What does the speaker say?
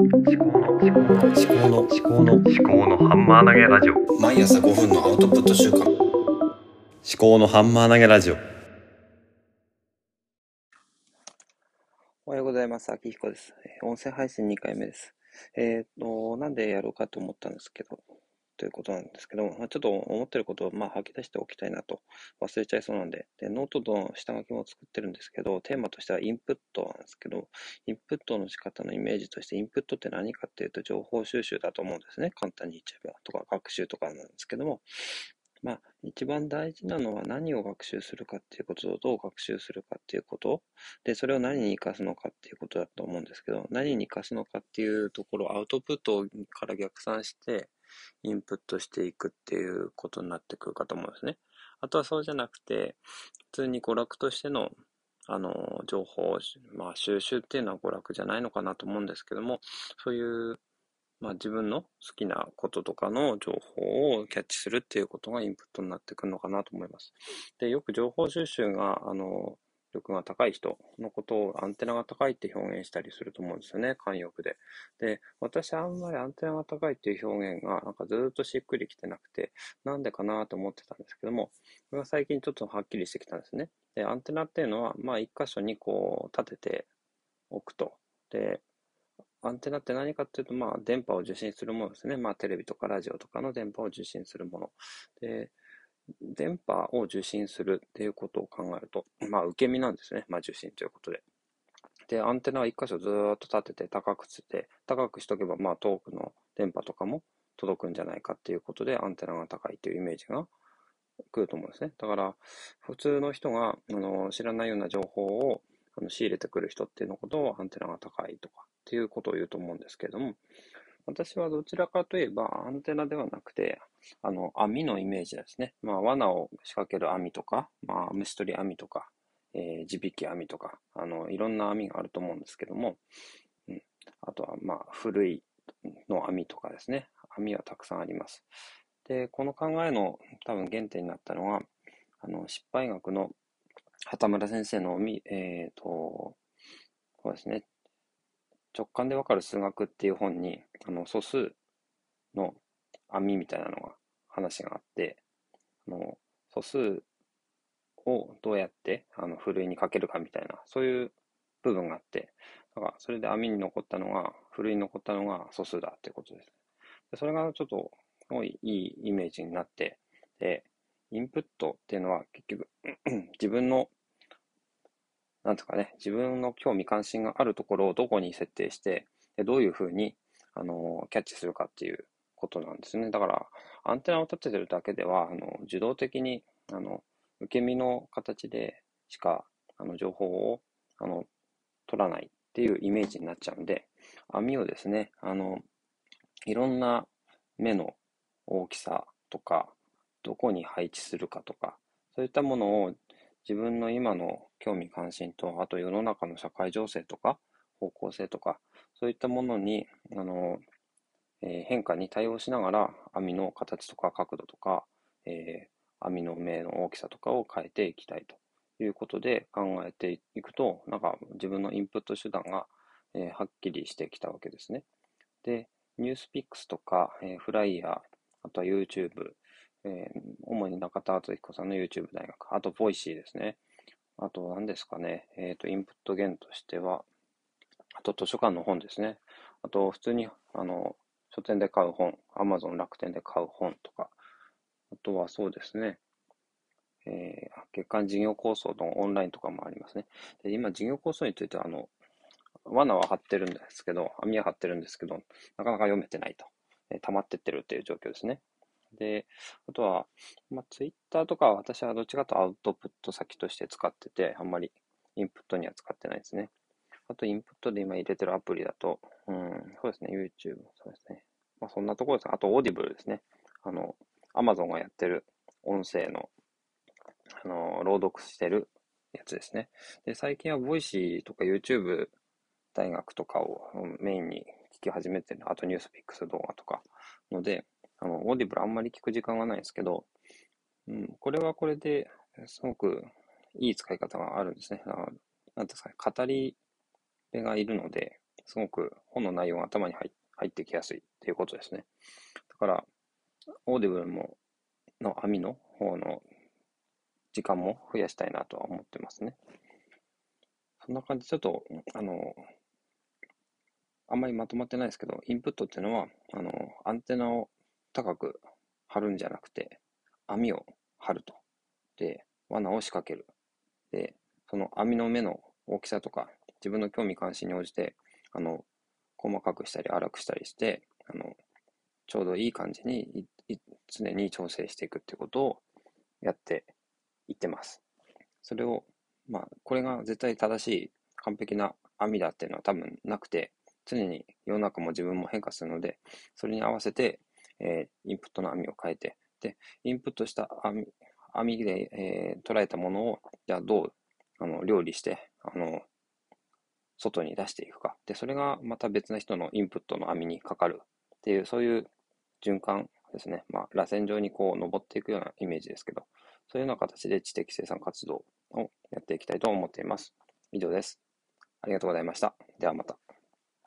思考の思考の思考の思考の思考のハンマー投げラジオ毎朝5分のアウトプット習慣思考のハンマー投げラジオおはようございます。秋彦です。えー音声配信2回目です。えっと、なんでやろうかと思ったんですけど、ということなんですけど、まあ、ちょっと思ってることをまあ吐き出しておきたいなと忘れちゃいそうなんで、で、ノートの下書きも作ってるんですけど、テーマとしてはインプットなんですけど、インプットの仕方のイメージとして、インプットって何かっていうと、情報収集だと思うんですね。簡単に言っちゃえば。とか、学習とかなんですけども、まあ、一番大事なのは何を学習するかっていうことと、どう学習するかっていうこと。で、それを何に活かすのかっていうことだと思うんですけど、何に活かすのかっていうところアウトプットから逆算して、インプットしていくっていうことになってくるかと思うんですね。あとはそうじゃなくて、普通に娯楽としての、あの、情報、まあ、収集っていうのは娯楽じゃないのかなと思うんですけども、そういう、まあ、自分の好きなこととかの情報をキャッチするっていうことがインプットになってくるのかなと思います。で、よく情報収集が、あの、力が高い人のことをアンテナが高いって表現したりすると思うんですよね、慣用句で。で、私はあんまりアンテナが高いっていう表現がなんかずっとしっくりきてなくて、なんでかなと思ってたんですけども、これが最近ちょっとはっきりしてきたんですね。で、アンテナっていうのは、まあ一箇所にこう立てておくと。で、アンテナって何かっていうと、まあ電波を受信するものですね。まあテレビとかラジオとかの電波を受信するもの。で、電波を受信するっていうことを考えると、まあ受け身なんですね。まあ受信ということで。で、アンテナは一箇所ずっと立てて高くして、高くしとけば、まあ遠くの電波とかも届くんじゃないかっていうことで、アンテナが高いというイメージが来ると思うんですね。だから、普通の人があの知らないような情報をあの仕入れてくる人っていうのことをアンテナが高いとかっていうことを言うと思うんですけれども、私はどちらかといえばアンテナではなくて、あの網のイメージですね。まあ罠を仕掛ける網とか、まあ虫取り網とか、えー地引き網とか、あの、いろんな網があると思うんですけども、うん、あとはまあ古いの網とかですね。網はたくさんあります。で、この考えの多分原点になったのは、あの、失敗学の畑村先生の、えっ、と、そうですね、直感でわかる数学っていう本に、あの、素数の網みたいなのが、話があって、あの、素数をどうやって、あの、ふるいにかけるかみたいな、そういう部分があって、だから、それで網に残ったのが、ふるいに残ったのが素数だっていうことです。でそれがちょっと、すごいいいイメージになって、で、インプットっていうのは結局、自分の、なんですかね、自分の興味関心があるところをどこに設定して、でどういうふうに、あの、キャッチするかっていうことなんですね。だから、アンテナを立ててるだけでは、あの、受動的に、あの、受け身の形でしか、あの、情報を、あの、取らないっていうイメージになっちゃうんで、網をですね、あの、いろんな目の大きさとか、どこに配置するかとか、そういったものを自分の今の興味関心と、あと世の中の社会情勢とか、方向性とか、そういったものに、あの、えー変化に対応しながら、網の形とか角度とか、えー網の目の大きさとかを変えていきたいということで考えていくと、なんか自分のインプット手段が、えーはっきりしてきたわけですね。で、ニュースピックスとか、えーフライヤー、あとは YouTube、えー主に中田敦彦さんの YouTube 大学、あと、ボイシーですね。あと、何ですかね、えっ、と、インプット源としては、あと、図書館の本ですね。あと、普通に、あの、書店で買う本、Amazon 楽天で買う本とか、あとはそうですね、えー月間事業構想のオンラインとかもありますね。で今、事業構想については、あの、罠は張ってるんですけど、網は張ってるんですけど、なかなか読めてないと。えー溜まってってるっていう状況ですね。で、あとは、まあ、ツイッターとかは私はどっちかとアウトプット先として使ってて、あんまりインプットには使ってないですね。あと、インプットで今入れてるアプリだと、うん、そうですね、YouTube、そうですね。まあ、そんなところです。あと、オーディブルですね。あの、Amazon がやってる音声の、あの、朗読してるやつですね。で、最近は Voicy とか YouTube 大学とかをメインに聞き始めてる。あと、ニュースピックス動画とか。ので、あの、オーディブルあんまり聞く時間がないですけど、うん、これはこれですごくいい使い方があるんですね。あなんですかね、語り部がいるので、すごく本の内容が頭に入入ってきやすいっていうことですね。だから、オーディブルの網の方の時間も増やしたいなとは思ってますね。そんな感じ、ちょっと、あの、あんまりまとまってないですけど、インプットっていうのは、あの、アンテナを高く張るんじゃなくて、網を張ると。で、罠を仕掛ける。で、その網の目の大きさとか、自分の興味関心に応じて、あの、細かくしたり粗くしたりして、あの、ちょうどいい感じに常に調整していくってことをやっていってます。それを、まあ、これが絶対正しい完璧な網だっていうのは多分なくて、常に世の中も自分も変化するので、それに合わせて、えー、インプットの網を変えて、で、インプットした網網で、えー、捉えたものを、じゃあどうあの料理して、あの、外に出していくか。で、それがまた別な人のインプットの網にかかるっていう、そういう循環ですね。まあ、螺旋状にこう登っていくようなイメージですけど、そういうような形で知的生産活動をやっていきたいと思っています。以上です。ありがとうございました。ではまた。